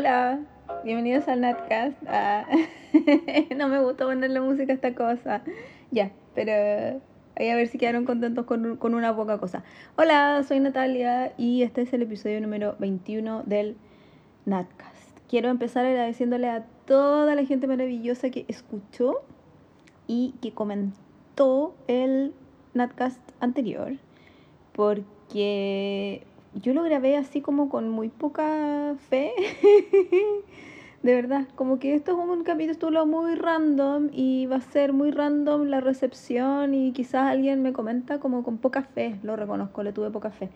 Hola, bienvenidos al Natcast. Ah, no me gusta ponerle música a esta cosa. Ya, pero voy a ver si quedaron contentos con, con una poca cosa. Hola, soy Natalia y este es el episodio número 21 del Natcast. Quiero empezar agradeciéndole a toda la gente maravillosa que escuchó y que comentó el Natcast anterior, porque yo lo grabé así como con muy poca fe. de verdad, como que esto es un capítulo muy random y va a ser muy random la recepción y quizás alguien me comenta como con poca fe, lo reconozco, le tuve poca fe.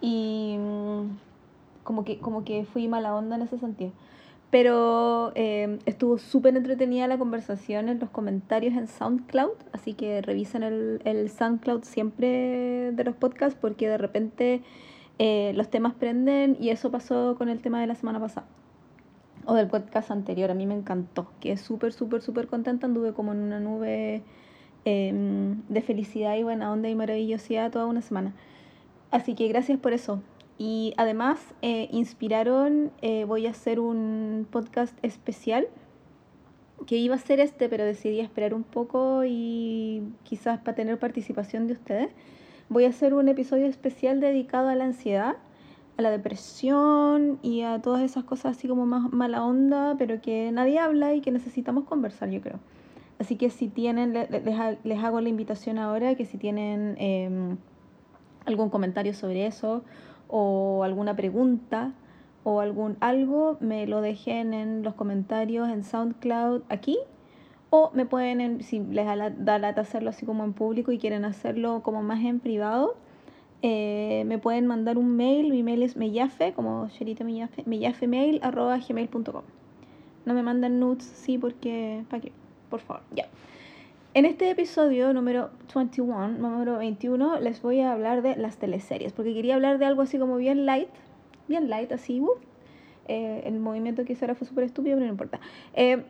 Y mm, como que, como que fui mala onda en ese sentido. Pero eh, estuvo súper entretenida la conversación en los comentarios en SoundCloud, así que revisen el, el SoundCloud siempre de los podcasts porque de repente eh, los temas prenden y eso pasó con el tema de la semana pasada o del podcast anterior. A mí me encantó, quedé súper, súper, súper contenta. Anduve como en una nube em, de felicidad y buena onda y maravillosidad toda una semana. Así que gracias por eso. Y además, eh, inspiraron, eh, voy a hacer un podcast especial que iba a ser este, pero decidí esperar un poco y quizás para tener participación de ustedes voy a hacer un episodio especial dedicado a la ansiedad, a la depresión y a todas esas cosas así como más mala onda, pero que nadie habla y que necesitamos conversar, yo creo. Así que si tienen, les, hago la invitación ahora que si tienen em, algún comentario sobre eso o alguna pregunta o algún algo, me lo dejen en los comentarios en SoundCloud aquí o me pueden, si les da, la, lata hacerlo así como en público y quieren hacerlo como más en privado, eh, me pueden mandar un mail. Mi mail es meyafe, como Sherita meyafe, meyafemail arroba gmail.com. No me mandan nudes, sí, porque, ¿para qué? Por favor, ya. En este episodio número 21, número 21, les voy a hablar de las teleseries, porque quería hablar de algo así como bien light, bien light, así, uh, eh, el movimiento que hice ahora fue súper estúpido, pero no importa. Eh,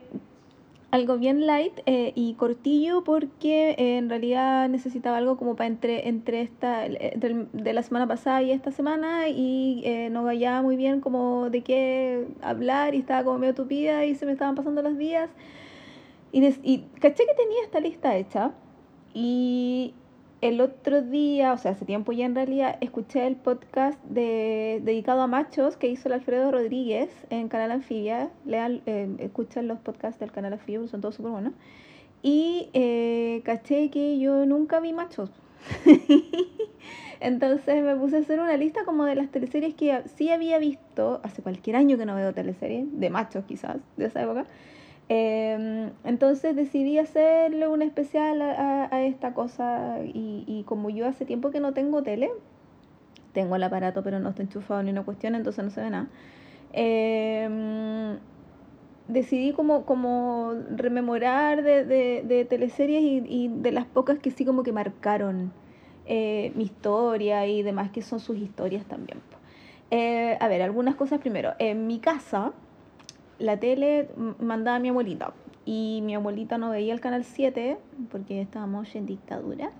algo bien light eh, y cortillo porque eh, en realidad necesitaba algo como para entre, entre esta, de la semana pasada y esta semana y eh, no vaya muy bien como de qué hablar y estaba como medio tupida y se me estaban pasando los días y, y caché que tenía esta lista hecha y el otro día, o sea, hace tiempo ya en realidad, escuché el podcast de, dedicado a machos que hizo el Alfredo Rodríguez en Canal Anfibia. Lean, eh, escuchen los podcasts del Canal Anfibia, son todos súper buenos. Y eh, caché que yo nunca vi machos. Entonces me puse a hacer una lista como de las teleseries que sí había visto, hace cualquier año que no veo teleseries, de machos quizás, de esa época. Em, entonces decidí hacerle un especial a, esta cosa y, como yo hace tiempo que no tengo tele, tengo el aparato pero no está enchufado ni una cuestión, entonces no se ve nada. Em, decidí como, como rememorar de, de, teleseries y, de las pocas que sí como que marcaron eh, mi historia y demás que son sus historias también. Eh, a ver, algunas cosas primero. En mi casa, la tele mandaba a mi abuelita y mi abuelita no veía el canal 7 porque estábamos en dictadura.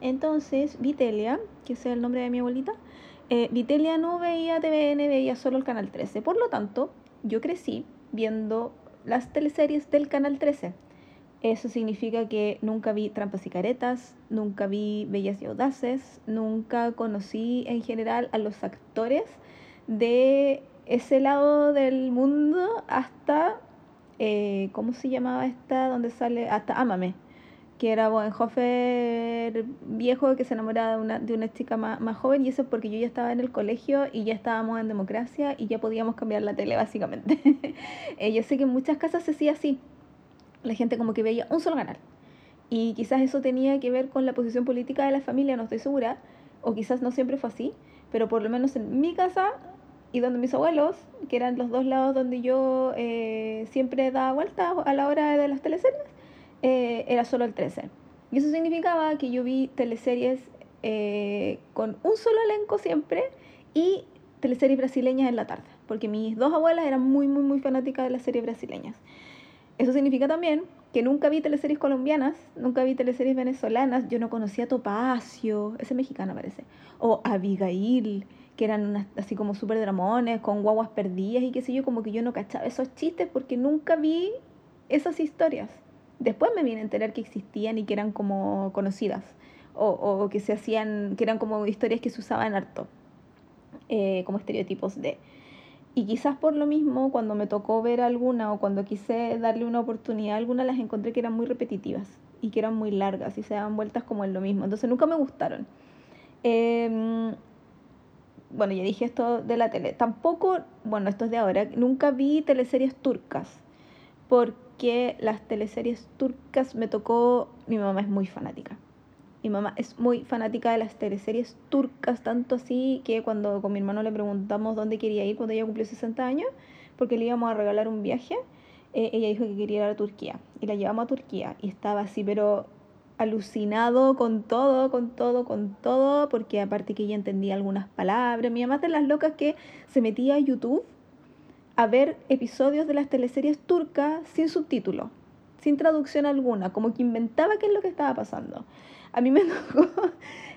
Entonces, Vitelia, que es el nombre de mi abuelita, eh, Vitelia no veía TVN, veía solo el canal 13. Por lo tanto, yo crecí viendo las teleseries del canal 13. Eso significa que nunca vi Trampas y Caretas, nunca vi Bellas y Audaces, nunca conocí en general a los actores de ese lado del mundo hasta, eh, ¿cómo se llamaba esta? Donde sale, hasta Ámame, que era Boenhofer viejo que se enamoraba de una, de una chica más, más, joven y eso es porque yo ya estaba en el colegio y ya estábamos en democracia y ya podíamos cambiar la tele básicamente. eh, yo sé que en muchas casas se hacía así, la gente como que veía un solo canal. Y quizás eso tenía que ver con la posición política de la familia, no estoy segura, o quizás no siempre fue así, pero por lo menos en mi casa y donde mis abuelos, que eran los dos lados donde yo eh, siempre daba vueltas a la hora de las teleseries, eh, era solo el 13. Y eso significaba que yo vi teleseries eh, con un solo elenco siempre y teleseries brasileñas en la tarde, porque mis dos abuelas eran muy, muy, muy fanáticas de las series brasileñas. Eso significa también que nunca vi teleseries colombianas, nunca vi teleseries venezolanas, yo no conocía Topacio, ese mexicano parece, o Abigail, que eran así como súper dramones, con guaguas perdidas y qué sé yo, como que yo no cachaba esos chistes porque nunca vi esas historias. Después me vine a enterar que existían y que eran como conocidas, o, o que se hacían, que eran como historias que se usaban harto, eh, como estereotipos de... Y quizás por lo mismo, cuando me tocó ver alguna o cuando quise darle una oportunidad a alguna, las encontré que eran muy repetitivas y que eran muy largas y se daban vueltas como en lo mismo. Entonces nunca me gustaron. Eh, bueno, ya dije esto de la tele. Tampoco, bueno, esto es de ahora, nunca vi teleseries turcas, porque las teleseries turcas me tocó, mi mamá es muy fanática. Mi mamá es muy fanática de las teleseries turcas, tanto así que cuando con mi hermano le preguntamos dónde quería ir cuando ella cumplió 60 años, porque le íbamos a regalar un viaje, eh, ella dijo que quería ir a Turquía. Y la llevamos a Turquía y estaba así, pero alucinado con todo, con todo, con todo, porque aparte que ella entendía algunas palabras. Mi mamá de las locas que se metía a YouTube a ver episodios de las teleseries turcas sin subtítulo, sin traducción alguna, como que inventaba qué es lo que estaba pasando. A mí me tocó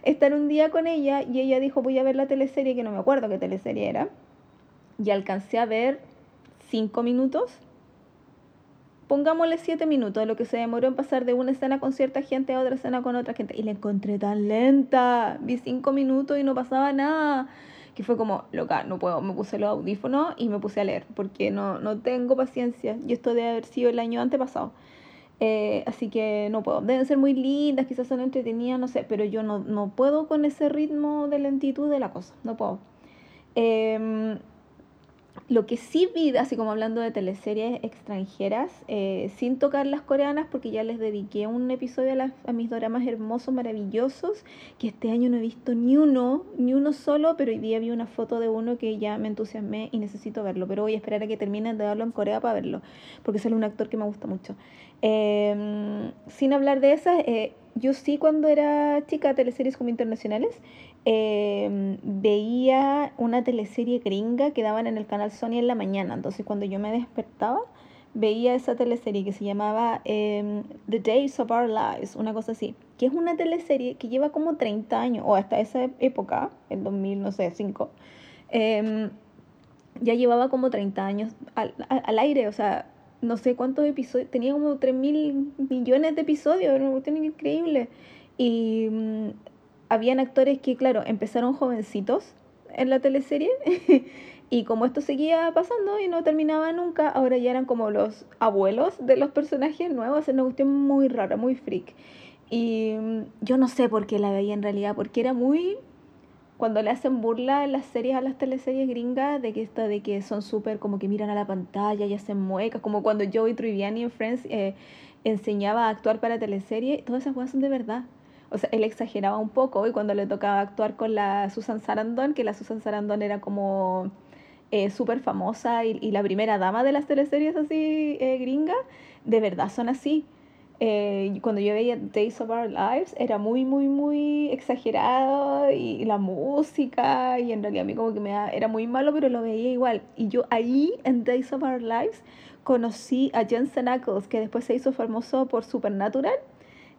estar un día con ella y ella dijo voy a ver la teleserie, que no me acuerdo qué teleserie era, y alcancé a ver cinco minutos pongámosle siete minutos lo que se demoró en pasar de una escena con cierta gente a otra escena con otra gente. Y la encontré tan lenta. Vi cinco minutos y no pasaba nada. Que fue como, loca, no puedo. Me puse los audífonos y me puse a leer. Porque no, no tengo paciencia. Y esto debe haber sido el año antepasado. Eh, así que no puedo. Deben ser muy lindas, quizás son entretenidas, no sé. Pero yo no, no puedo con ese ritmo de lentitud de la cosa. No puedo. Eh, lo que sí vi, así como hablando de teleseries extranjeras, eh, sin tocar las coreanas, porque ya les dediqué un episodio a, mis dramas hermosos, maravillosos, que este año no he visto ni uno, ni uno solo, pero hoy día vi una foto de uno que ya me entusiasmé y necesito verlo. Pero voy a esperar a que terminen de darlo en Corea para verlo, porque sale un actor que me gusta mucho. Em, sin hablar de esas, eh, yo sí cuando era chica, teleseries como internacionales, eh, veía una teleserie gringa que daban en el canal Sony en la mañana. Entonces cuando yo me despertaba, veía esa teleserie que se llamaba em, The Days of Our Lives, una cosa así, que es una teleserie que lleva como 30 años, o hasta esa época, el 2000, no sé, 5, em, ya llevaba como 30 años al, al, aire, o sea, no sé cuántos episodios, tenía como 3 mil millones de episodios, era una cuestión increíble. Y mm, habían actores que, claro, empezaron jovencitos en la teleserie y como esto seguía pasando y no terminaba nunca, ahora ya eran como los abuelos de los personajes nuevos, es una cuestión muy rara, muy freak. Y mm, yo no sé por qué la veía en realidad, porque era muy... Cuando le hacen burla en las series a las teleseries gringas de que esto de que son súper como que miran a la pantalla y hacen muecas, como cuando Joey Tribbiani en Friends eh, enseñaba a actuar para teleseries, todas esas cosas son de verdad o sea, él exageraba un poco y cuando le tocaba actuar con la Susan Sarandon, que la Susan Sarandon era como eh, súper famosa y, la primera dama de las teleseries así eh, gringa, de verdad son así. Eh, cuando yo veía Days of Our Lives era muy, muy, muy exagerado y, la música y en realidad a mí como que me era muy malo, pero lo veía igual. Y yo ahí en Days of Our Lives conocí a Jensen Ackles, que después se hizo famoso por Supernatural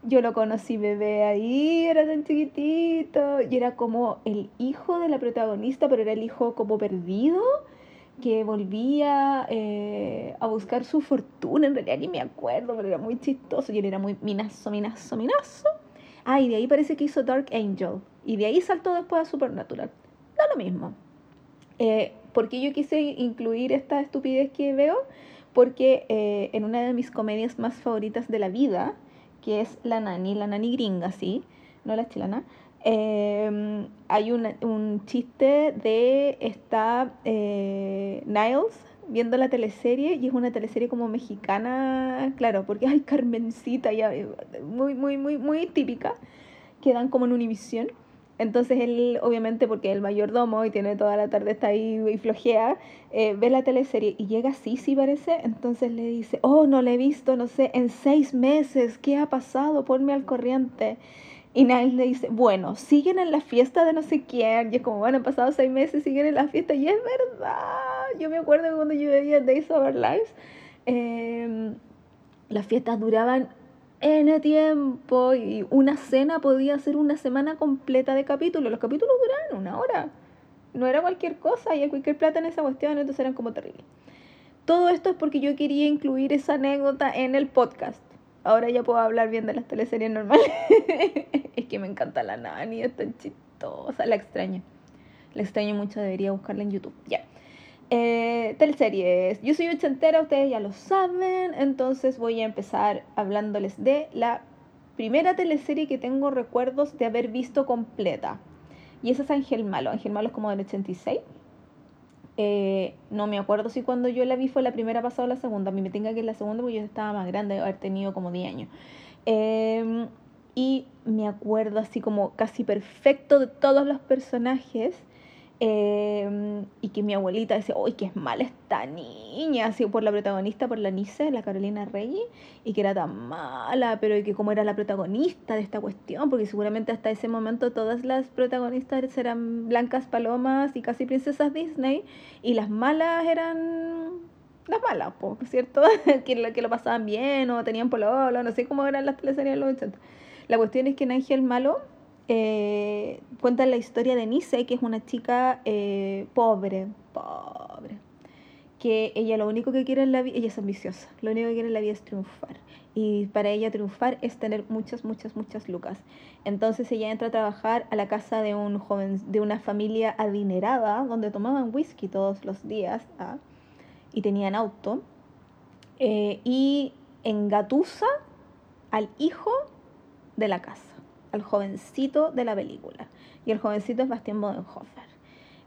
yo lo conocí bebé ahí, era tan chiquitito, y era como el hijo de la protagonista, pero era el hijo como perdido, que volvía eh, a buscar su fortuna, en realidad ni me acuerdo, pero era muy chistoso, y él era muy minazo, minazo, minazo. Ah, y de ahí parece que hizo Dark Angel, y de ahí saltó después a Supernatural. Da lo mismo. Eh, ¿Por qué yo quise incluir esta estupidez que veo? Porque eh, en una de mis comedias más favoritas de la vida, que es la nani, la nani gringa, sí, no la chilena. Em, hay un chiste de esta eh, Niles viendo la teleserie y es una teleserie como mexicana, claro, porque hay Carmencita, ya, eh, muy, muy, muy, muy típica, que dan como en Univisión. Entonces él, obviamente, porque es el mayordomo y tiene toda la tarde, está ahí y flojea, eh, ve la teleserie y llega así, sí parece. Entonces le dice, oh, no le he visto, no sé, en seis meses, ¿qué ha pasado? Ponme al corriente. Y Niles le dice, bueno, siguen en la fiesta de no sé quién. Y es como, bueno, han pasado seis meses, siguen en la fiesta. Y es verdad. Yo me acuerdo cuando yo veía Days of Our Lives, eh, las fiestas duraban N tiempo y una cena podía ser una semana completa de capítulos. Los capítulos duraban una hora. no era cualquier cosa, y cualquier plata en esa cuestión, entonces eran como terribles. Todo esto es porque yo quería incluir esa anécdota en el podcast. Ahora ya puedo hablar bien de las teleseries normales. es que me encanta la Nani, es tan chistosa, la extraño. La extraño mucho, debería buscarla en YouTube. Ya. Eh, teleseries. Yo soy ochentera, ustedes ya lo saben, entonces voy a empezar hablándoles de la primera teleserie que tengo recuerdos de haber visto completa. Y esa es Ángel Malo. Ángel Malo es como del 86. Eh, no me acuerdo si cuando yo la vi fue la primera pasada o la segunda. A mí me tenga que es la segunda porque yo estaba más grande, haber tenido como 10 años. Em, y me acuerdo así como casi perfecto de todos los personajes. Em, y que mi abuelita decía, uy, que es mala esta niña, así por la protagonista, por la Nice, la Carolina Rey, y que era tan mala, pero que como era la protagonista de esta cuestión, porque seguramente hasta ese momento todas las protagonistas eran blancas palomas y casi princesas Disney, y las malas eran las malas, por cierto, que, lo, que lo pasaban bien o tenían pololo, no sé cómo eran las teleseries de los 80. La cuestión es que Ángel Malo eh, cuenta la historia de Nice, que es una chica eh, pobre, pobre, que ella lo único que quiere en la vida, ella es ambiciosa, lo único que quiere en la vida es triunfar. Y para ella triunfar es tener muchas, muchas, muchas lucas. Entonces ella entra a trabajar a la casa de un joven, de una familia adinerada, donde tomaban whisky todos los días ¿ah? y tenían auto. Eh, y engatusa al hijo de la casa al jovencito de la película. Y el jovencito es Bastián Bodenhofer.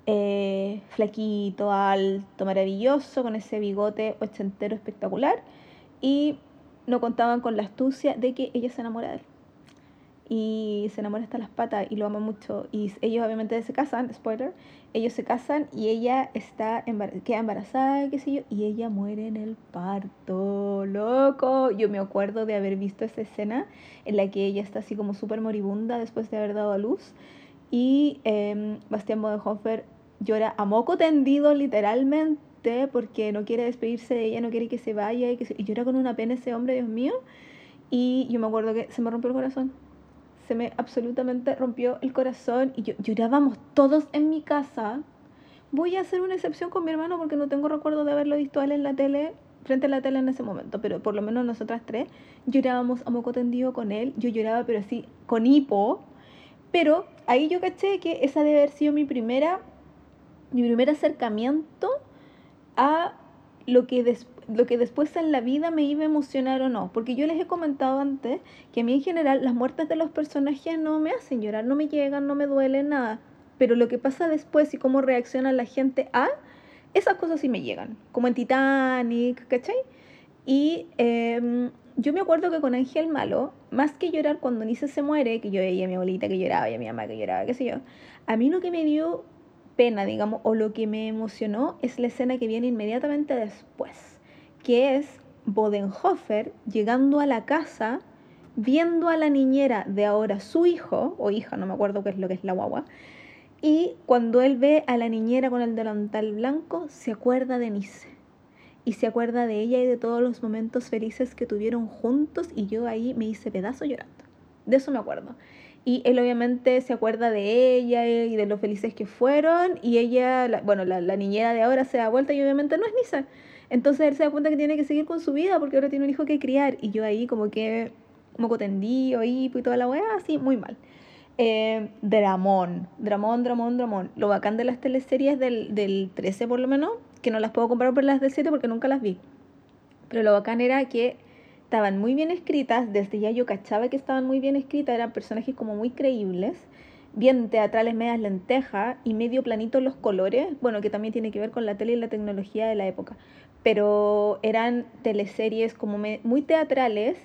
Eh, flaquito, alto, maravilloso, con ese bigote ochentero espectacular. Y no contaban con la astucia de que ella se enamora de él. Y se enamora hasta las patas y lo ama mucho. Y ellos obviamente se casan, spoiler, ellos se casan y ella está queda embarazada, qué sé yo, y ella muere en el parto, loco. Yo me acuerdo de haber visto esa escena en la que ella está así como súper moribunda después de haber dado a luz y eh, Bastián Bodenhofer llora a moco tendido literalmente porque no quiere despedirse de ella, no quiere que se vaya y, que y llora con una pena ese hombre, Dios mío. Y yo me acuerdo que se me rompió el corazón se me absolutamente rompió el corazón y yo, llorábamos todos en mi casa. Voy a hacer una excepción con mi hermano porque no tengo recuerdo de haberlo visto a él en la tele, frente a la tele en ese momento, pero por lo menos nosotras tres llorábamos a moco tendido con él. Yo lloraba, pero así, con hipo. Pero ahí yo caché que esa debe haber sido mi primera, mi primer acercamiento a lo que después lo que después en la vida me iba a emocionar o no. Porque yo les he comentado antes que a mí en general las muertes de los personajes no me hacen llorar, no me llegan, no me duele nada. Pero lo que pasa después y cómo reacciona la gente a, esas cosas sí me llegan. Como en Titanic, ¿cachai? Y em, yo me acuerdo que con Ángel Malo, más que llorar cuando Nice se muere, que yo veía a mi abuelita que lloraba y a mi mamá que lloraba, qué sé yo, a mí lo que me dio pena, digamos, o lo que me emocionó es la escena que viene inmediatamente después que es Bodenhofer llegando a la casa, viendo a la niñera de ahora su hijo, o hija, no me acuerdo qué es lo que es la guagua, y cuando él ve a la niñera con el delantal blanco, se acuerda de Nice. Y se acuerda de ella y de todos los momentos felices que tuvieron juntos y yo ahí me hice pedazo llorando. De eso me acuerdo. Y él obviamente se acuerda de ella y de lo felices que fueron y ella, bueno, la, la niñera de ahora se da vuelta y obviamente no es Nice entonces él se da cuenta que tiene que seguir con su vida porque ahora tiene un hijo que criar. Y yo ahí como que moco tendido, y toda la weá, así, muy mal. Eh, dramón, dramón, dramón, dramón. Lo bacán de las teleseries del, del 13 por lo menos, que no las puedo comprar por las del 7 porque nunca las vi. Pero lo bacán era que estaban muy bien escritas, desde ya yo cachaba que estaban muy bien escritas, eran personajes como muy creíbles, bien teatrales, medias lentejas y medio planito los colores, bueno, que también tiene que ver con la tele y la tecnología de la época pero eran teleseries como muy teatrales,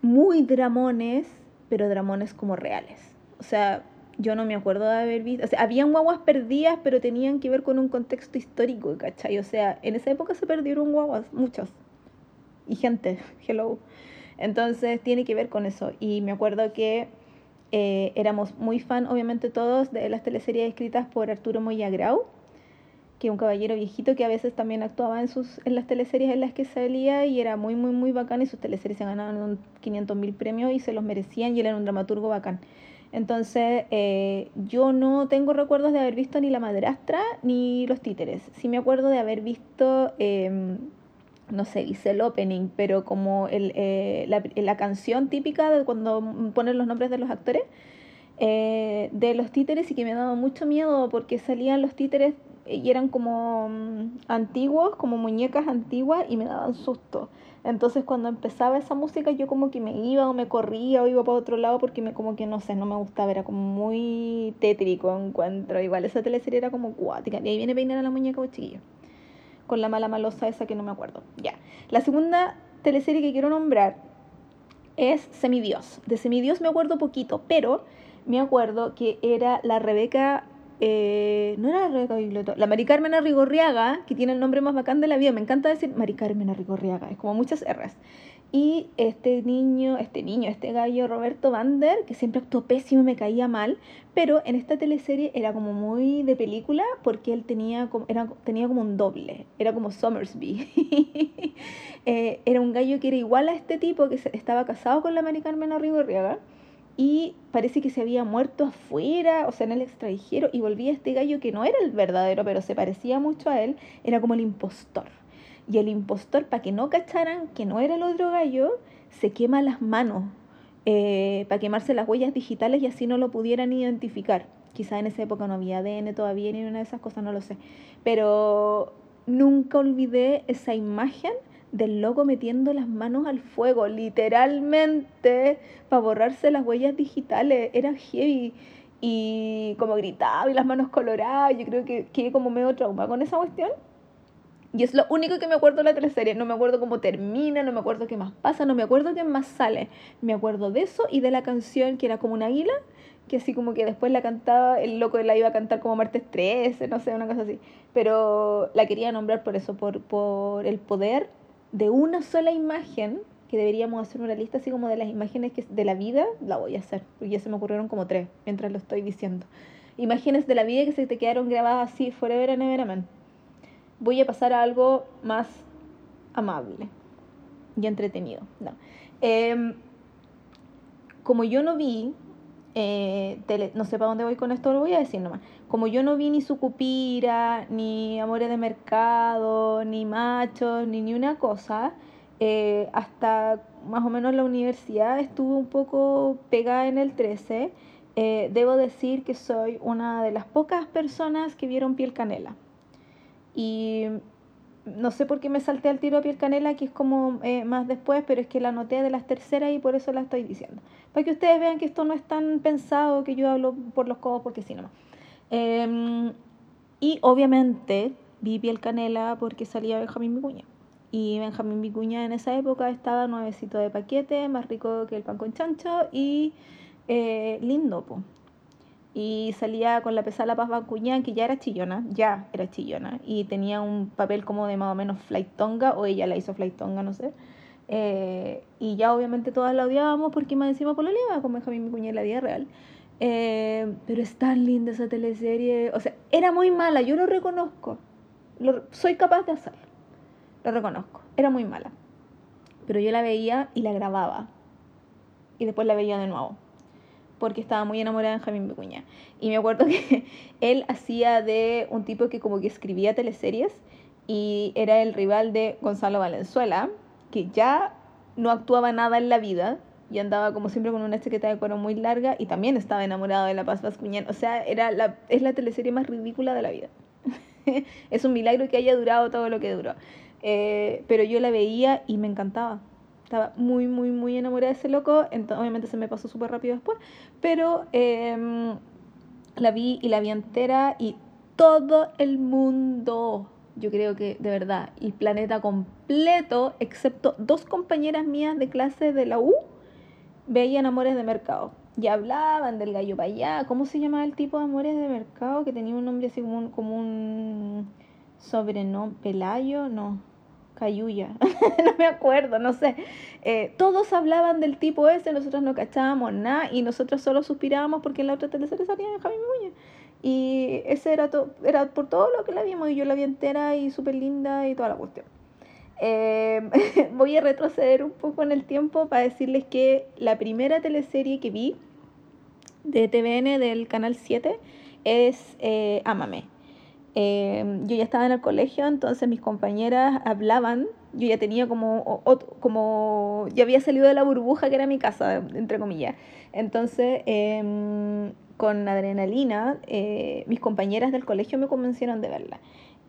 muy dramones, pero dramones como reales. O sea, yo no me acuerdo de haber visto, o sea, habían guaguas perdidas, pero tenían que ver con un contexto histórico, ¿cachai? O sea, en esa época se perdieron guaguas, muchos. Y gente, hello. Entonces tiene que ver con eso. Y me acuerdo que eh, éramos muy fan, obviamente todos, de las teleseries escritas por Arturo Moyagrau que un caballero viejito que a veces también actuaba en, sus, en las teleseries en las que salía y era muy, muy, muy bacán y sus teleseries se ganaban 500 mil premios y se los merecían y él era un dramaturgo bacán. Entonces, eh, yo no tengo recuerdos de haber visto ni La Madrastra ni Los Títeres. Sí me acuerdo de haber visto, em, no sé, hice el opening, pero como el, eh, la, la, canción típica de cuando ponen los nombres de los actores eh, de los títeres y que me daba mucho miedo porque salían los títeres y eran como mm, antiguos, como muñecas antiguas y me daban susto. Entonces cuando empezaba esa música yo como que me iba o me corría o iba para otro lado porque me como que no sé, no me gustaba, era como muy tétrico encuentro. Igual esa teleserie era como cuática. Y ahí viene peinar a la muñeca o chiquillo. Con la mala malosa esa que no me acuerdo. Ya. La segunda teleserie que quiero nombrar es Semidios. De Semidios me acuerdo poquito, pero me acuerdo que era la Rebeca eh, no era la Rebeca Biblioto, la Mari Carmen Arrigorriaga, que tiene el nombre más bacán de la vida, me encanta decir Mari Carmen Arrigorriaga, es como muchas R's. Y este niño, este niño, este gallo Roberto Vander, que siempre actuó pésimo, me caía mal, pero en esta teleserie era como muy de película porque él tenía como, era, tenía como un doble, era como Somersby. eh, era un gallo que era igual a este tipo que estaba casado con la Mari Carmen Arrigorriaga y parece que se había muerto afuera, o sea, en el extranjero, y volvía este gallo que no era el verdadero, pero se parecía mucho a él, era como el impostor. Y el impostor, para que no cacharan que no era el otro gallo, se quema las manos eh, para quemarse las huellas digitales y así no lo pudieran identificar. Quizá en esa época no había ADN todavía ni una de esas cosas, no lo sé. Pero nunca olvidé esa imagen del loco metiendo las manos al fuego, literalmente, para borrarse las huellas digitales. Era heavy. Y como gritaba y las manos coloradas. Yo creo que quedé como medio trauma con esa cuestión. Y es lo único que me acuerdo de la teleserie. No me acuerdo cómo termina, no me acuerdo qué más pasa, no me acuerdo qué más sale. Me acuerdo de eso y de la canción que era como una águila, que así como que después la cantaba, el loco la iba a cantar como martes 13, no sé, una cosa así. Pero la quería nombrar por eso, por, por el poder de una sola imagen, que deberíamos hacer una lista así como de las imágenes que, de la vida, la voy a hacer, porque ya se me ocurrieron como tres mientras lo estoy diciendo. Imágenes de la vida que se te quedaron grabadas así, forever and ever, amen. Voy a pasar a algo más amable y entretenido. No. Em, como yo no vi, eh, no sé para dónde voy con esto, lo voy a decir nomás como yo no vi ni Sucupira, ni Amores de Mercado, ni Machos, ni ni una cosa, eh, hasta más o menos la universidad estuve un poco pegada en el 13. Eh, debo decir que soy una de las pocas personas que vieron Piel Canela. Y no sé por qué me salté al tiro a Piel Canela, que es como eh, más después, pero es que la anoté de las terceras y por eso la estoy diciendo. Para que ustedes vean que esto no es tan pensado que yo hablo por los codos, porque sí, nomás. Em, y obviamente vi piel canela porque salía Benjamín Vicuña. Y Benjamín Vicuña en esa época estaba nuevecito de paquete, más rico que el pan con chancho y eh, lindo, Y salía con la pesada Paz Bacuña, que ya era chillona, ya era chillona. Y tenía un papel como de más o menos flight tonga, o ella la hizo flight tonga, no sé. Eh, y ya obviamente todas la odiábamos porque más encima por la leva con Benjamín Vicuña en la vida real. Eh, pero es tan linda esa teleserie. O sea, era muy mala, yo lo reconozco. Lo, soy capaz de hacerlo. Lo reconozco. Era muy mala. Pero yo la veía y la grababa. Y después la veía de nuevo. Porque estaba muy enamorada de Benjamín Vicuña. Y me acuerdo que él hacía de un tipo que como que escribía teleseries. Y era el rival de Gonzalo Valenzuela. Que ya no actuaba nada en la vida y andaba como siempre con una chaqueta de cuero muy larga y también estaba enamorado de La Paz Vascuñán. O sea, era la, es la teleserie más ridícula de la vida. es un milagro que haya durado todo lo que duró. Eh, pero yo la veía y me encantaba. Estaba muy, muy, muy enamorada de ese loco. Entonces, obviamente se me pasó súper rápido después. Pero em, la vi y la vi entera y todo el mundo yo creo que de verdad, el planeta completo, excepto dos compañeras mías de clase de la U, veían Amores de Mercado y hablaban del gallo para allá. ¿Cómo se llamaba el tipo de Amores de Mercado? Que tenía un nombre así como un, como un. ¿Pelayo? No. Cayuya. no me acuerdo, no sé. Eh, todos hablaban del tipo ese, nosotros no cachábamos nada y nosotros solo suspirábamos porque en la otra teleserie salía Javi Muñoz. Y ese era, todo era por todo lo que la vimos y yo la vi entera y súper linda y toda la cuestión. Em, voy a retroceder un poco en el tiempo para decirles que la primera teleserie que vi de TVN del canal 7 es eh, Ámame. Eh, yo ya estaba en el colegio, entonces mis compañeras hablaban, yo ya tenía como, como, ya había salido de la burbuja que era mi casa, entre comillas. Entonces, em, con adrenalina, eh, mis compañeras del colegio me convencieron de verla.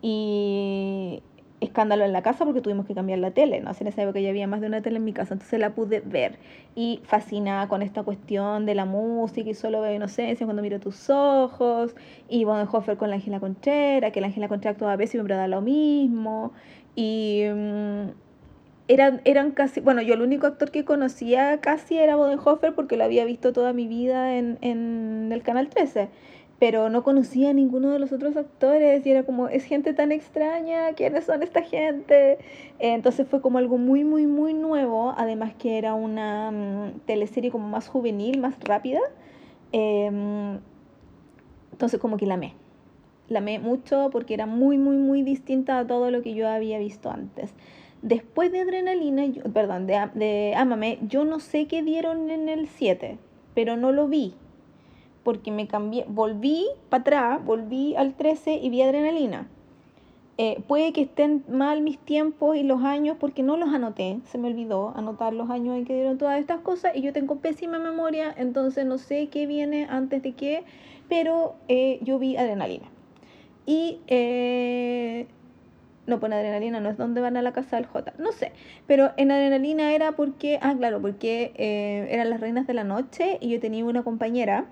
Y escándalo en la casa porque tuvimos que cambiar la tele, ¿no? En esa época ya había más de una tele en mi casa, entonces la pude ver. Y fascinada con esta cuestión de la música y solo veo inocencia cuando miro tus ojos y Bonhoeffer con la Ángela Conchera, que la Ángela Conchera actuaba a veces y siempre da lo mismo. Y mm, eran, eran casi, bueno, yo el único actor que conocía casi era Bodenhofer porque lo había visto toda mi vida en, en el Canal 13 pero no conocía a ninguno de los otros actores y era como, es gente tan extraña, ¿quiénes son esta gente? entonces fue como algo muy, muy, muy nuevo, además que era una mm, teleserie como más juvenil, más rápida. Em, entonces como que la amé. La amé mucho porque era muy, muy, muy distinta a todo lo que yo había visto antes. Después de Adrenalina, perdón, de, de Amame, yo no sé qué dieron en el 7, pero no lo vi porque me cambié, volví para atrás, volví al 13 y vi adrenalina. Eh, puede que estén mal mis tiempos y los años porque no los anoté, se me olvidó anotar los años en que dieron todas estas cosas y yo tengo pésima memoria, entonces no sé qué viene antes de qué, pero eh, yo vi adrenalina. Y eh, no, pues adrenalina no es donde van a la casa del J, no sé, pero en adrenalina era porque, ah, claro, porque eran las reinas de la noche y yo tenía una compañera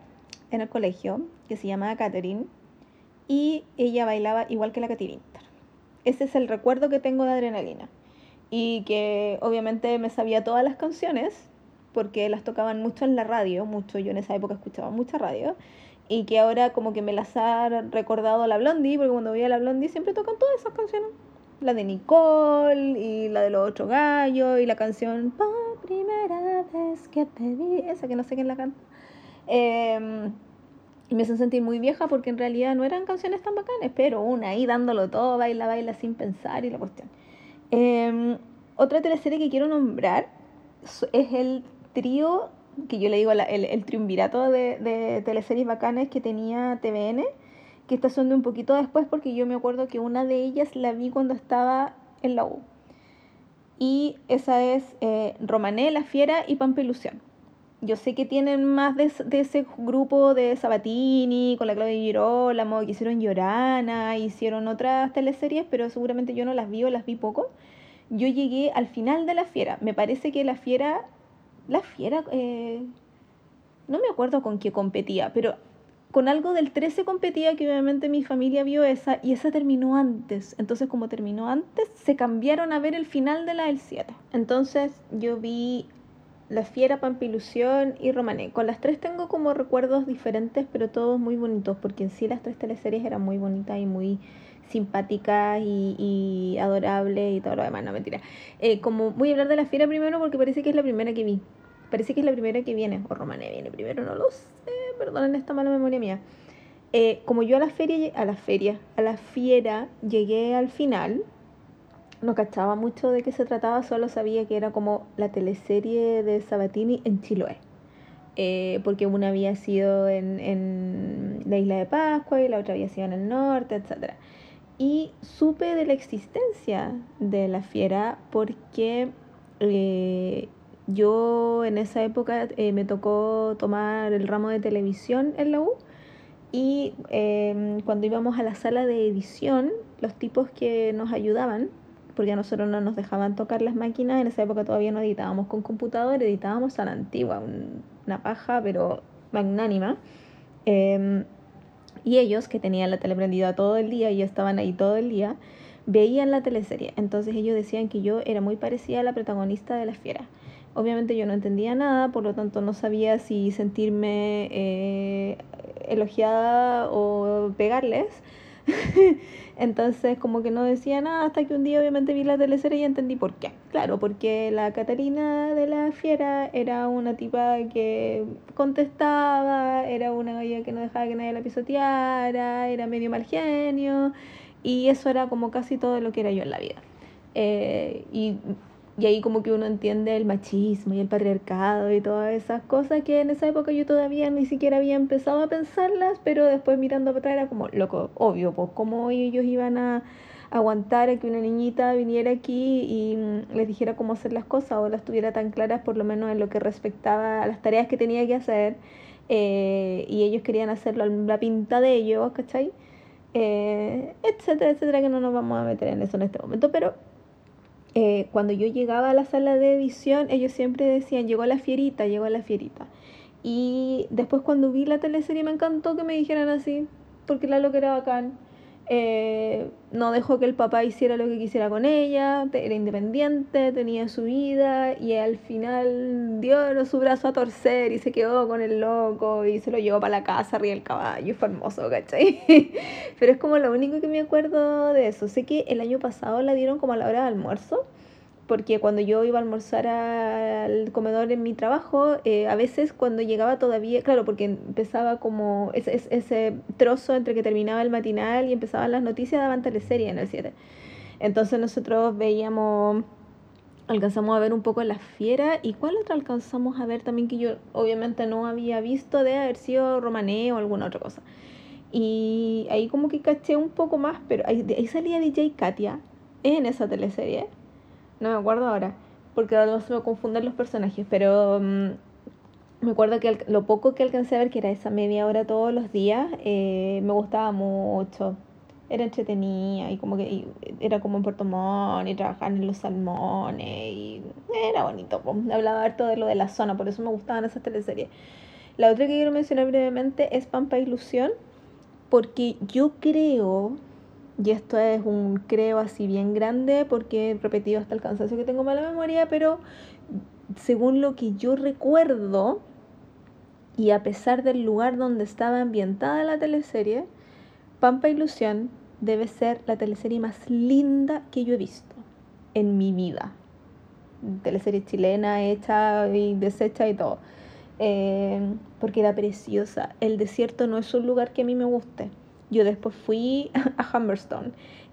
en el colegio que se llamaba Catherine y ella bailaba igual que la Katy Winter. Ese es el recuerdo que tengo de Adrenalina y que obviamente me sabía todas las canciones porque las tocaban mucho en la radio, mucho, yo en esa época escuchaba mucha radio y que ahora como que me las ha recordado la Blondie, porque cuando veía a la Blondie siempre tocan todas esas canciones. La de Nicole y la de los ocho gallos y la canción Por primera vez que te vi, esa que no sé quién la canta. Y me hacen sentir muy vieja porque en realidad no eran canciones tan bacanas, pero una ahí dándolo todo, baila, baila sin pensar y la cuestión. Em, otra teleserie que quiero nombrar es el trío, que yo le digo el, el, triunvirato de, de, teleseries bacanas que tenía TVN, que está sonando un poquito después porque yo me acuerdo que una de ellas la vi cuando estaba en la U. Y esa es eh, Romané, La Fiera y Pampa Ilusión yo sé que tienen más de, ese grupo de Sabatini, con la Claudia Girolamo, que hicieron Llorana, hicieron otras teleseries, pero seguramente yo no las vi o las vi poco. Yo llegué al final de La Fiera. Me parece que La Fiera, La Fiera, eh, no me acuerdo con qué competía, pero con algo del 13 competía que obviamente mi familia vio esa y esa terminó antes. Entonces como terminó antes, se cambiaron a ver el final de la del 7. Entonces yo vi la Fiera, Pampilusión y Romané. Con las tres tengo como recuerdos diferentes, pero todos muy bonitos, porque en sí las tres teleseries eran muy bonitas y muy simpáticas y, adorables y todo lo demás, no mentira. Eh, como voy a hablar de la Fiera primero porque parece que es la primera que vi. Parece que es la primera que viene, o Romané viene primero, no lo sé, perdonen esta mala memoria mía. Eh, como yo a la feria, a la feria, a la fiera llegué al final, no cachaba mucho de qué se trataba, solo sabía que era como la teleserie de Sabatini en Chiloé. Eh, porque una había sido en, en, la isla de Pascua y la otra había sido en el norte, etc. Y supe de la existencia de la fiera porque eh, yo en esa época eh, me tocó tomar el ramo de televisión en la U y cuando íbamos a la sala de edición, los tipos que nos ayudaban, porque a nosotros no nos dejaban tocar las máquinas, en esa época todavía no editábamos con computador, editábamos a la antigua, una paja, pero magnánima. Em, y ellos, que tenían la tele prendida todo el día y estaban ahí todo el día, veían la teleserie. Entonces ellos decían que yo era muy parecida a la protagonista de La Fiera. Obviamente yo no entendía nada, por lo tanto no sabía si sentirme eh, elogiada o pegarles. Entonces como que no decía nada hasta que un día obviamente vi la teleserie y entendí por qué. Claro, porque la Catalina de la Fiera era una tipa que contestaba, era una galla que no dejaba que nadie la pisoteara, era medio mal genio y eso era como casi todo lo que era yo en la vida. Eh, y y ahí como que uno entiende el machismo y el patriarcado y todas esas cosas que en esa época yo todavía ni siquiera había empezado a pensarlas, pero después mirando para atrás era como, loco, obvio, pues cómo ellos iban a aguantar a que una niñita viniera aquí y mm, les dijera cómo hacer las cosas o las tuviera tan claras por lo menos en lo que respectaba a las tareas que tenía que hacer eh, y ellos querían hacerlo la pinta de ellos, ¿cachai? Eh, etcétera, etcétera, que no nos vamos a meter en eso en este momento, pero eh, cuando yo llegaba a la sala de edición, ellos siempre decían, llegó la fierita, llegó la fierita. Y después cuando vi la teleserie me encantó que me dijeran así, porque la lo que era bacán. Eh, no dejó que el papá hiciera lo que quisiera con ella, era independiente, tenía su vida y al final dio su brazo a torcer y se quedó con el loco y se lo llevó para la casa arriba del caballo, fue hermoso, ¿cachai? Pero es como lo único que me acuerdo de eso. Sé que el año pasado la dieron como a la hora de almuerzo porque cuando yo iba a almorzar al comedor en mi trabajo, eh, a veces cuando llegaba todavía, claro, porque empezaba como ese, ese, trozo entre que terminaba el matinal y empezaban las noticias, daban teleserie en el 7. Entonces nosotros veíamos, alcanzamos a ver un poco La Fiera y cuál otra alcanzamos a ver también que yo obviamente no había visto de haber sido Romané o alguna otra cosa. Y ahí como que caché un poco más, pero ahí, ahí salía DJ Katia en esa teleserie no me acuerdo ahora, porque ahora se me confunden los personajes, pero mm, me acuerdo que lo poco que alcancé a ver, que era esa media hora todos los días, eh, me gustaba mucho. Era entretenida y como que era como en Puerto Montt y trabajar en los salmones y era bonito. Hablaba harto de lo de la zona, por eso me gustaban esas teleseries. La otra que quiero mencionar brevemente es Pampa Ilusión, porque yo creo y esto es un creo así bien grande porque he repetido hasta el cansancio que tengo mala memoria, pero según lo que yo recuerdo, y a pesar del lugar donde estaba ambientada la teleserie, Pampa Ilusión debe ser la teleserie más linda que yo he visto en mi vida. Teleserie chilena hecha y deshecha y todo. Eh, porque era preciosa. El desierto no es un lugar que a mí me guste yo después fui a Humberstone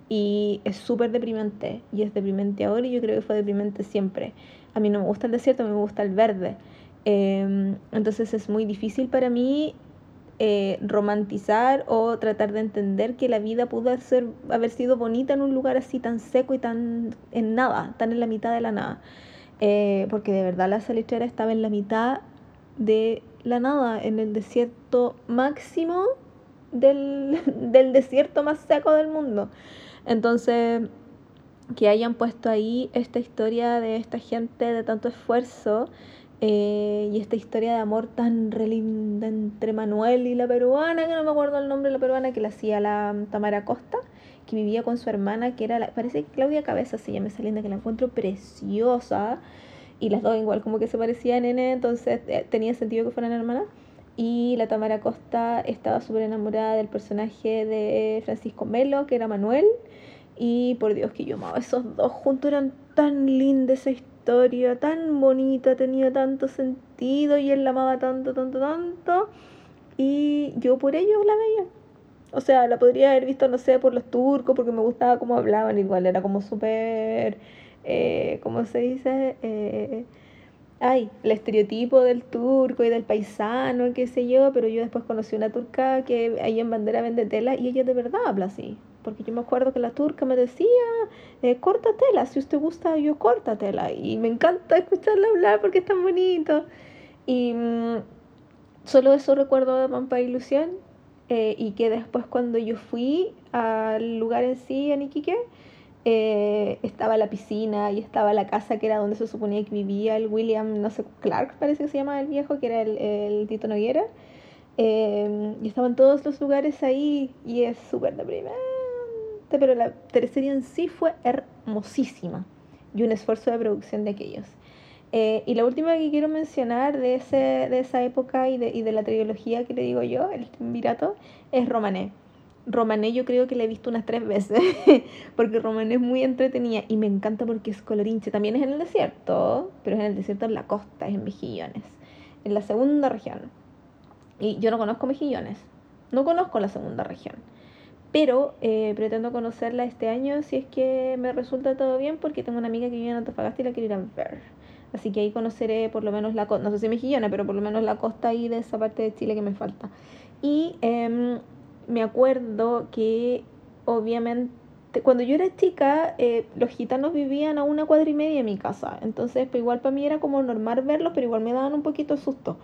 y es súper deprimente. Y es deprimente ahora y yo creo que fue deprimente siempre. A mí no me gusta el desierto, me gusta el verde. Em, entonces es muy difícil para mí eh, romantizar o tratar de entender que la vida pudo ser, haber sido bonita en un lugar así tan seco y tan en nada, tan en la mitad de la nada. Eh, porque de verdad la salitrera estaba en la mitad de la nada, en el desierto máximo del, del desierto más seco del mundo. Entonces, que hayan puesto ahí esta historia de esta gente de tanto esfuerzo eh, y esta historia de amor tan relinda entre Manuel y la peruana, que no me acuerdo el nombre de la peruana, que la hacía la Tamara Costa, que vivía con su hermana, que era, la, parece Claudia Cabeza se llama esa linda, que la encuentro preciosa, y las dos igual como que se parecían, nene, entonces eh, tenía sentido que fueran hermanas. Y la Tamara Costa estaba súper enamorada del personaje de Francisco Melo, que era Manuel. Y por Dios que yo amaba esos dos juntos, eran tan linda esa historia, tan bonita, tenía tanto sentido y él la amaba tanto, tanto, tanto. Y yo por ellos la veía. O sea, la podría haber visto, no sé, por los turcos, porque me gustaba cómo hablaban, igual era como súper, eh, ¿cómo se dice? Eh, ay, el estereotipo del turco y del paisano, qué sé yo, pero yo después conocí una turca que ahí en bandera vende tela y ella de verdad habla así. Porque yo me acuerdo que la turca me decía, eh, corta tela, si usted gusta, yo corta tela. Y me encanta escucharla hablar porque es tan bonito. Y mm, solo eso recuerdo de Pampa Ilusión. Eh, y que después cuando yo fui al lugar en sí, en Iquique, eh, estaba la piscina y estaba la casa que era donde se suponía que vivía el William, no sé, Clark parece que se llama el viejo, que era el, el Tito Noguera. Eh, y estaban todos los lugares ahí y es súper deprimente, pero la tercera en sí fue hermosísima y un esfuerzo de producción de aquellos. Eh, y la última que quiero mencionar de, ese, de esa época y de, y de la trilogía que le digo yo, el Virato, es Romané. Romané yo creo que la he visto unas tres veces, porque Romané es muy entretenida y me encanta porque es colorinche. También es en el desierto, pero es en el desierto en la costa, es en Mejillones, en la segunda región. Y yo no conozco Mejillones, no conozco la segunda región, Pero eh, pretendo conocerla este año si es que me resulta todo bien, porque tengo una amiga que vive en Antofagasta y la quiero ir a ver. Así que ahí conoceré por lo menos la costa, no sé si mexicana, pero por lo menos la costa ahí de esa parte de Chile que me falta. Y em, me acuerdo que obviamente cuando yo era chica, eh, los gitanos vivían a una cuadra y media de mi casa. Entonces, pues igual para mí era como normal verlos, pero igual me daban un poquito susto.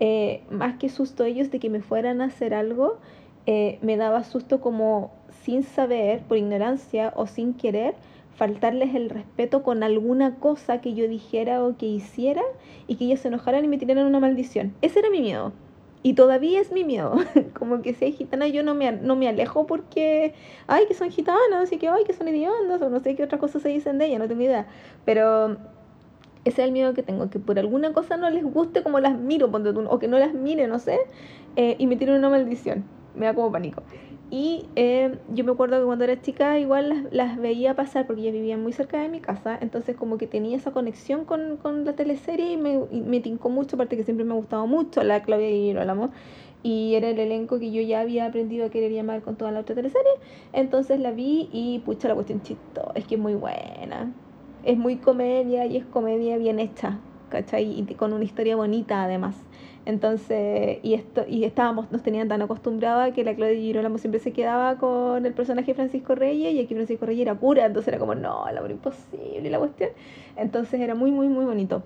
Eh, más que susto ellos de que me fueran a hacer algo, eh, me daba susto como sin saber, por ignorancia o sin querer, faltarles el respeto con alguna cosa que yo dijera o que hiciera y que ellos se enojaran y me tiraran una maldición. Ese era mi miedo. Y todavía es mi miedo. Como que hay gitana yo no me, no me alejo porque, ay, que son gitanas y que, ay, que son idiotas o no sé qué otras cosas se dicen de ella, no tengo idea. Pero ese es el miedo que tengo, que por alguna cosa no les guste como las miro, o que no las mire, no sé, eh, y me tiren una maldición. Me da como pánico. Y eh, yo me acuerdo que cuando era chica igual las, las, veía pasar porque ya vivían muy cerca de mi casa, entonces como que tenía esa conexión con, con la teleserie y me, y me tincó mucho, aparte que siempre me ha gustado mucho la Claudia y Girolamo y era el elenco que yo ya había aprendido a querer llamar con toda la otra teleserie, entonces la vi y pucha la cuestión chito, es que es muy buena, es muy comedia y es comedia bien hecha, ¿cachai? Y con una historia bonita además. Entonces, y esto, y estábamos, nos tenían tan acostumbrados que la Claudia Girolamo siempre se quedaba con el personaje Francisco Reyes y aquí Francisco Reyes era pura, entonces era como, no, la amor imposible la cuestión. Entonces era muy, muy, muy bonito.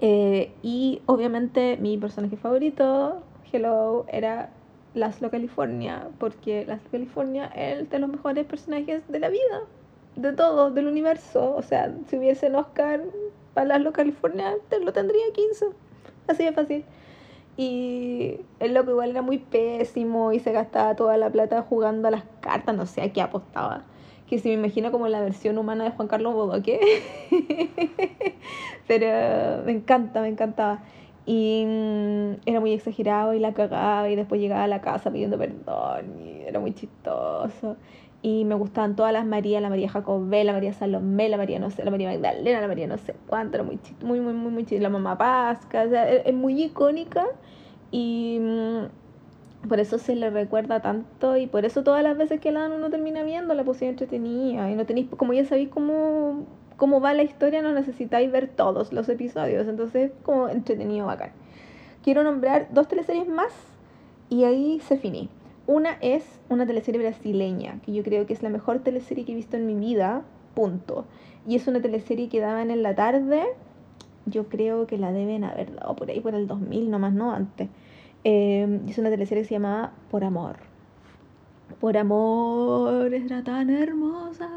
Eh, y obviamente mi personaje favorito, Hello, era Laszlo California, porque Laszlo California es de los mejores personajes de la vida, de todo, del universo. O sea, si hubiese un Oscar para Laszlo California, te lo tendría 15 así de fácil. Y el loco igual era muy pésimo y se gastaba toda la plata jugando a las cartas, no sé a qué apostaba. Que se me imagino como la versión humana de Juan Carlos Bodoque. Pero me encanta, me encantaba. Y mm, era muy exagerado y la cagaba y después llegaba a la casa pidiendo perdón y era muy chistoso y me gustaban todas las Marías, la María Jacobé, la María Salomé, la María no sé, la María Magdalena, la María no sé cuánto, era muy muy, muy, muy, muy la mamá Pasca, sea, es, muy icónica y mm, por eso se le recuerda tanto y por eso todas las veces que la dan uno termina viendo la posición entretenida y no tenéis, como ya sabéis cómo, cómo va la historia, no necesitáis ver todos los episodios, entonces como entretenido bacán. Quiero nombrar dos teleseries más y ahí se finí. Una es una teleserie brasileña, que yo creo que es la mejor teleserie que he visto en mi vida, punto. Y es una teleserie que daban en la tarde, yo creo que la deben haber dado por ahí, por el 2000, nomás no antes. Eh, es una teleserie que se llamaba Por Amor. Por Amor, era tan hermosa.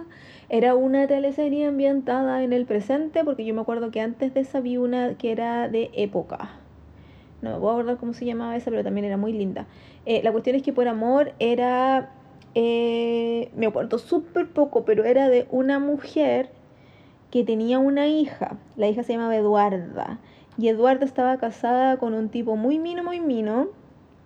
Era una teleserie ambientada en el presente, porque yo me acuerdo que antes de esa vi una que era de época no me puedo acordar cómo se llamaba esa, pero también era muy linda. Eh, la cuestión es que por amor era, eh, me acuerdo súper poco, pero era de una mujer que tenía una hija. La hija se llamaba Eduarda. Y Eduarda estaba casada con un tipo muy mino, muy mino.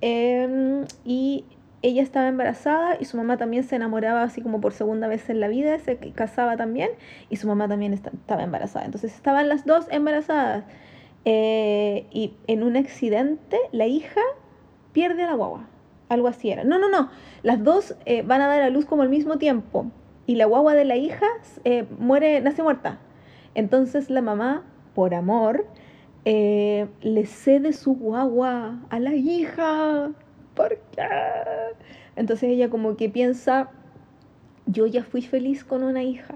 Em, y ella estaba embarazada y su mamá también se enamoraba así como por segunda vez en la vida, se casaba también y su mamá también estaba embarazada. Entonces estaban las dos embarazadas. Eh, y en un accidente la hija pierde a la guagua. Algo así era. No, no, no. Las dos eh, van a dar a luz como al mismo tiempo. Y la guagua de la hija eh, muere, nace muerta. Entonces la mamá, por amor, le cede su guagua a la hija. ¿Por qué? Entonces ella como que piensa, yo ya fui feliz con una hija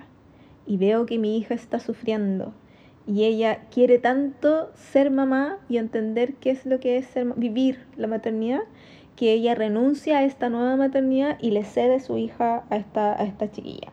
y veo que mi hija está sufriendo y ella quiere tanto ser mamá y entender qué es lo que es vivir la maternidad, que ella renuncia a esta nueva maternidad y le cede su hija a esta, a esta chiquilla.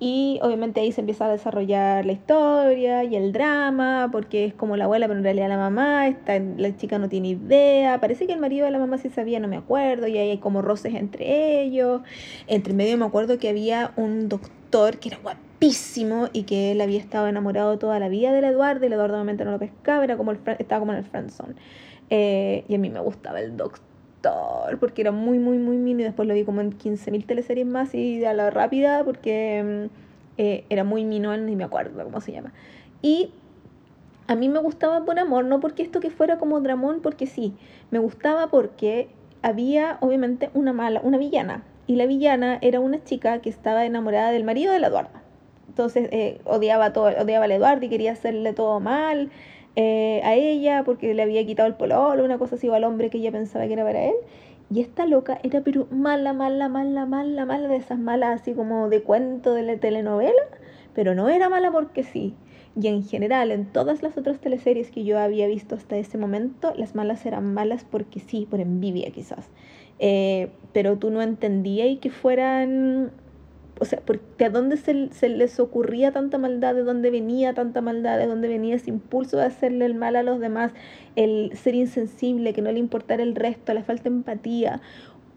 Y obviamente ahí se empieza a desarrollar la historia y el drama, porque es como la abuela, pero en realidad la mamá, está, la chica no tiene idea, parece que el marido de la mamá sí sabía, no me acuerdo, y ahí hay como roces entre ellos. Entre medio me acuerdo que había un doctor que era guapo y que él había estado enamorado toda la vida del Eduardo y el Eduardo obviamente no lo pescaba, era como el, estaba como en el friendzone. Eh, y a mí me gustaba el doctor porque era muy, muy, muy mini. Después lo vi como en 15.000 teleseries más y a la rápida porque mm, eh, era muy minón, ni me acuerdo cómo se llama. Y a mí me gustaba por amor, no porque esto que fuera como dramón, porque sí, me gustaba porque había obviamente una mala, una villana y la villana era una chica que estaba enamorada del marido de la Eduarda. Entonces eh, odiaba, todo, odiaba a la Eduarda y quería hacerle todo mal eh, a ella porque le había quitado el pololo, una cosa así, o al hombre que ella pensaba que era para él. Y esta loca era pero mala, mala, mala, mala, mala, de esas malas así como de cuento de la telenovela, pero no era mala porque sí. Y en general, en todas las otras teleseries que yo había visto hasta ese momento, las malas eran malas porque sí, por envidia quizás. Eh, pero tú no entendías que fueran o sea, porque dónde se, se, les ocurría tanta maldad, de dónde venía tanta maldad, de dónde venía ese impulso de hacerle el mal a los demás, el ser insensible, que no le importara el resto, la falta de empatía.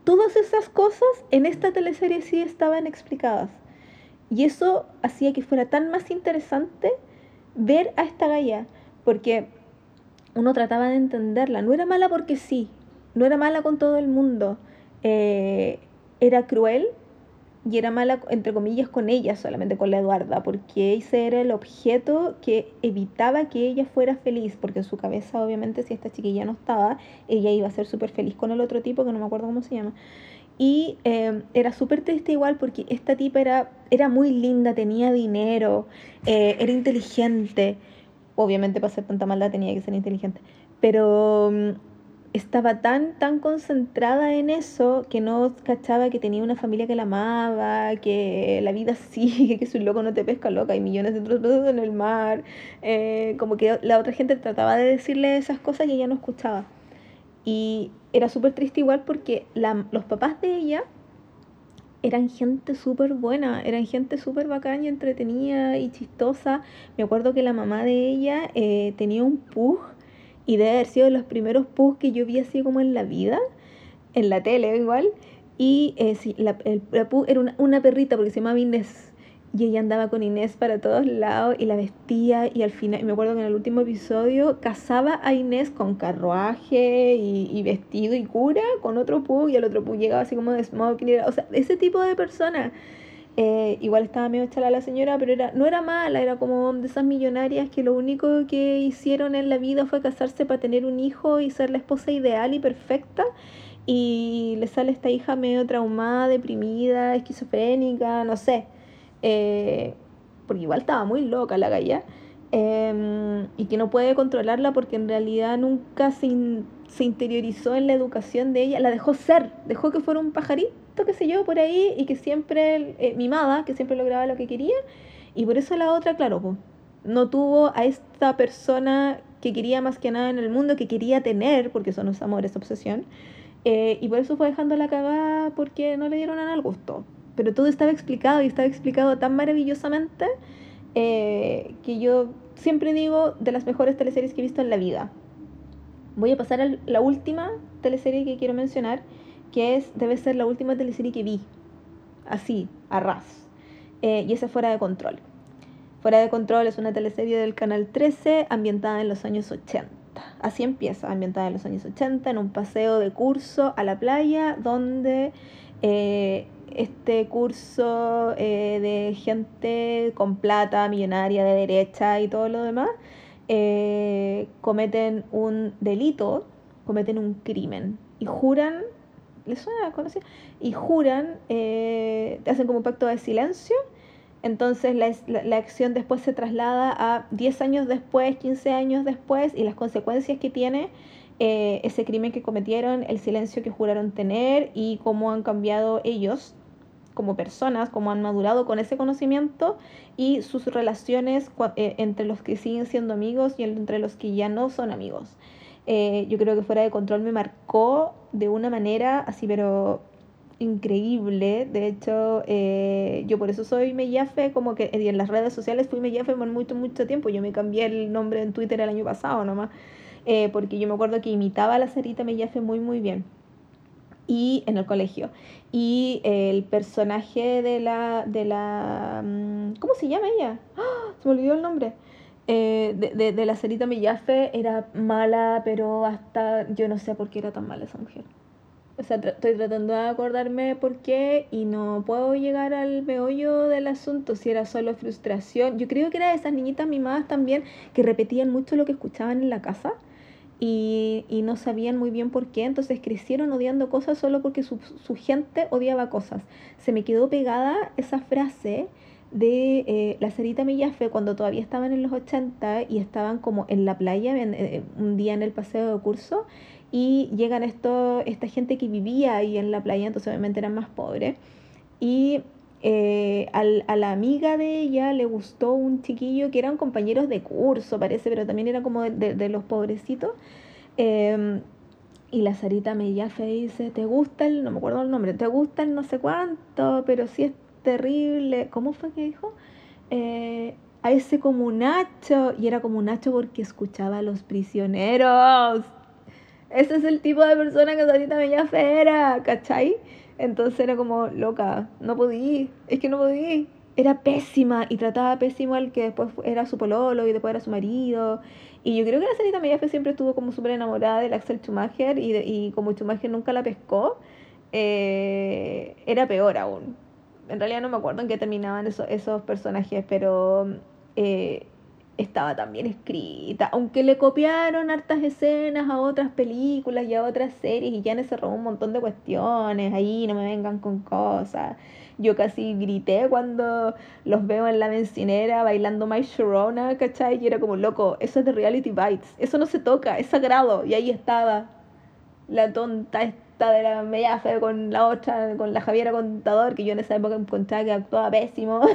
Todas esas cosas en esta teleserie sí estaban explicadas. Y eso hacía que fuera tan más interesante ver a esta Gaia, porque uno trataba de entenderla. No era mala porque sí, no era mala con todo el mundo. Eh, era cruel, y era mala, entre comillas, con ella, solamente con la Eduarda, porque ese era el objeto que evitaba que ella fuera feliz, porque en su cabeza, obviamente, si esta chiquilla no estaba, ella iba a ser súper feliz con el otro tipo, que no me acuerdo cómo se llama. Y eh, era súper triste igual porque esta tipa era, era muy linda, tenía dinero, eh, era inteligente. Obviamente para hacer tanta maldad tenía que ser inteligente. Pero mm, estaba tan, tan concentrada en eso que no cachaba que tenía una familia que la amaba, que la vida sigue, que su loco no te pesca loca, hay millones de otros peces en el mar. Eh, como que la otra gente trataba de decirle esas cosas y ella no escuchaba. Y era súper triste igual porque los papás de ella eran gente súper buena, eran gente súper bacana y entretenida y chistosa. Me acuerdo que la mamá de ella eh, tenía un pug y debe haber sido de los primeros pugs que yo vi así como en la vida, en la tele igual. Y eh, la, el, pug era una, una, perrita porque se llamaba Inés. Y ella andaba con Inés para todos lados y la vestía. Y al final, me acuerdo que en el último episodio casaba a Inés con carruaje y, y vestido y cura con otro pug. Y el otro pug llegaba así como de smoking. O sea, ese tipo de persona eh, igual estaba medio chala la señora, pero era, no era mala, era como de esas millonarias que lo único que hicieron en la vida fue casarse para tener un hijo y ser la esposa ideal y perfecta. Y le sale esta hija medio traumada, deprimida, esquizofrénica, no sé. Eh, porque igual estaba muy loca la galla. Em, y que no puede controlarla porque en realidad nunca se, se interiorizó en la educación de ella, la dejó ser, dejó que fuera un pajarito qué sé yo, por ahí, y que siempre, eh, mimada, que siempre lograba lo que quería, y por eso la otra, claro, no tuvo a esta persona que quería más que nada en el mundo, que quería tener, porque eso no es amor, es obsesión, eh, y por eso fue dejando la cagada porque no le dieron nada al gusto. Pero todo estaba explicado y estaba explicado tan maravillosamente eh, que yo siempre digo de las mejores teleseries que he visto en la vida. Voy a pasar a la última teleserie que quiero mencionar, que es, debe ser la última teleserie que vi, así, a ras, eh, y esa Fuera de Control. Fuera de Control es una teleserie del Canal 13 ambientada en los años 80. Así empieza, ambientada en los años 80, en un paseo de curso a la playa, donde eh, este curso eh, de gente con plata, millonaria, de derecha y todo lo demás, cometen un delito, cometen un crimen y juran ¿les suena conocido? Y juran, eh, hacen como un pacto de silencio. Entonces la, la, acción después se traslada a 10 años después, 15 años después y las consecuencias que tiene eh, ese crimen que cometieron, el silencio que juraron tener y cómo han cambiado ellos como personas, cómo han madurado con ese conocimiento y sus relaciones eh, entre los que siguen siendo amigos y entre los que ya no son amigos. Eh, yo creo que fuera de control me marcó de una manera así, pero increíble. De hecho, eh, yo por eso soy Mellafe, como que en las redes sociales fui Mellafe por mucho, mucho tiempo. Yo me cambié el nombre en Twitter el año pasado nomás, eh, porque yo me acuerdo que imitaba a la Sarita Mellafe muy, muy bien. Y en el colegio. Y el personaje de la, de la... Mm, ¿Cómo se llama ella? ¡Ah! Se me olvidó el nombre. Eh, de, de, la Cerita Millafe era mala, pero hasta yo no sé por qué era tan mala esa mujer. O sea, estoy tratando de acordarme por qué y no puedo llegar al meollo del asunto, si era solo frustración. Yo creo que era de esas niñitas mimadas también que repetían mucho lo que escuchaban en la casa y, y, no sabían muy bien por qué, entonces crecieron odiando cosas solo porque su, su gente odiaba cosas. Se me quedó pegada esa frase de eh, la Sarita Millafe cuando todavía estaban en los 80 y estaban como en la playa eh, un día en el paseo de curso y llegan esto, esta gente que vivía ahí en la playa, entonces obviamente eran más pobres y eh, al, a la amiga de ella le gustó un chiquillo que eran compañeros de curso, parece, pero también era como de, de, los pobrecitos. Em, y la Sarita Millafe dice, ¿te gusta el, no me acuerdo el nombre, ¿te gusta el no sé cuánto? Pero sí es terrible. ¿Cómo fue que dijo? Eh, a ese como Nacho. Y era como Nacho porque escuchaba a los prisioneros. Ese es el tipo de persona que ahorita me llama fera, ¿cachai? Entonces era como, loca, no podía, es que no podía. Era pésima y trataba pésimo al que después era su pololo y después era su marido. Y yo creo que la Sarita Mellafe siempre estuvo como súper enamorada del Axel Schumacher y, y como Schumacher nunca la pescó, eh, era peor aún en realidad no me acuerdo en qué terminaban esos, esos personajes, pero eh, estaba también escrita, aunque le copiaron hartas escenas a otras películas y a otras series y ya se robó un montón de cuestiones, ahí no me vengan con cosas. Yo casi grité cuando los veo en la bencinera bailando My Sharona, ¿cachai? Y era como, loco, eso es de Reality Bites, eso no se toca, es sagrado. Y ahí estaba la tonta de la Mellafe con la otra, con la Javiera Contador, que yo en esa época encontraba que actuaba pésimo.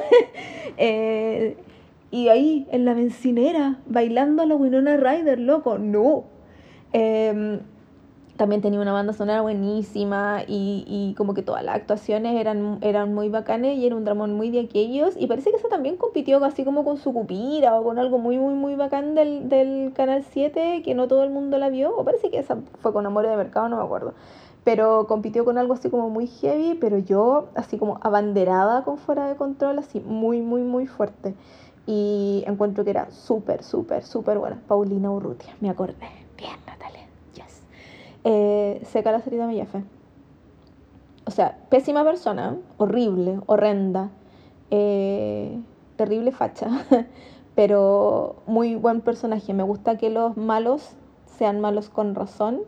Eh, y ahí, en la bencinera, bailando a la Winona Ryder, loco, no. Em, también tenía una banda sonora buenísima y, y, como que todas las actuaciones eran, eran muy bacanes y era un dramón muy de aquellos. Y parece que eso también compitió así como con su cupira o con algo muy, muy, muy bacán del, del Canal 7 que no todo el mundo la vio. O parece que esa fue con Amor de Mercado, no me acuerdo pero compitió con algo así como muy heavy, pero yo así como abanderada con fuera de control, así muy, muy, muy fuerte. Y encuentro que era súper, súper, súper buena. Paulina Urrutia, me acordé. Bien, Natalia, yes. Eh, seca la salida Mellafe. O sea, pésima persona, horrible, horrenda, eh, terrible facha, pero muy buen personaje. Me gusta que los malos sean malos con razón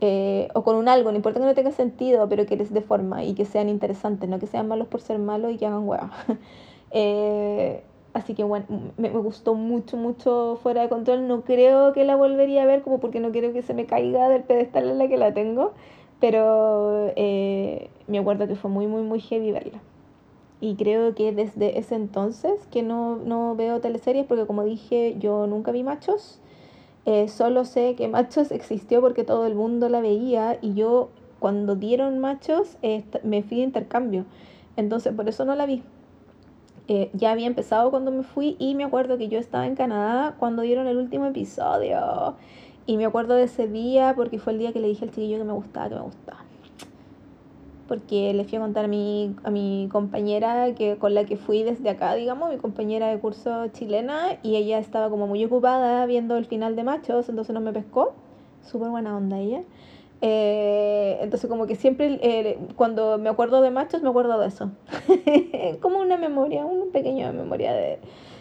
eh, o con un algo, no importa que no tenga sentido, pero que les dé forma y que sean interesantes, no que sean malos por ser malos y que hagan hueá. eh, así que bueno, me, me, gustó mucho, mucho fuera de control. No creo que la volvería a ver, como porque no quiero que se me caiga del pedestal en la que la tengo, pero eh, me acuerdo que fue muy, muy, muy heavy verla. Y creo que desde ese entonces que no, no veo teleseries, porque como dije, yo nunca vi machos. Eh, solo sé que Machos existió porque todo el mundo la veía y yo cuando dieron Machos me fui de intercambio. Entonces por eso no la vi. Eh, ya había empezado cuando me fui y me acuerdo que yo estaba en Canadá cuando dieron el último episodio. Y me acuerdo de ese día porque fue el día que le dije al chiquillo que me gustaba, que me gustaba porque le fui a contar a mi, a mi compañera que, con la que fui desde acá, digamos, mi compañera de curso chilena, y ella estaba como muy ocupada viendo el final de Machos, entonces no me pescó. Súper buena onda ella. Eh, entonces como que siempre eh, cuando me acuerdo de Machos me acuerdo de eso. como una memoria, una pequeña memoria de,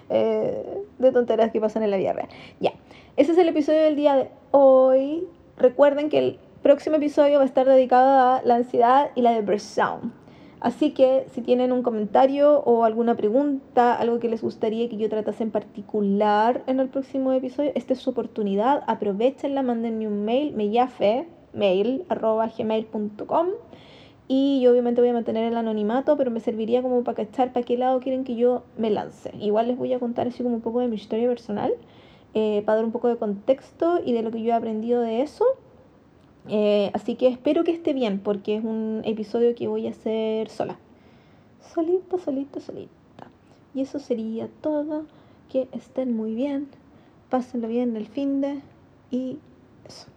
eh, de tonteras que pasan en la vida real. Ya, ese es el episodio del día de hoy. Recuerden que el próximo episodio va a estar dedicado a la ansiedad y la depresión. Así que si tienen un comentario o alguna pregunta, algo que les gustaría que yo tratase en particular en el próximo episodio, esta es su oportunidad. Aprovechenla, mándenme un mail, me llafe, mail, arroba gmail.com. Y yo obviamente voy a mantener el anonimato, pero me serviría como para cachar para qué lado quieren que yo me lance. Igual les voy a contar así como un poco de mi historia personal, eh, para dar un poco de contexto y de lo que yo he aprendido de eso. Eh, así que espero que esté bien porque es un episodio que voy a hacer sola. Solita, solita, solita. Y eso sería todo. Que estén muy bien. Pásenlo bien el fin de. Y eso.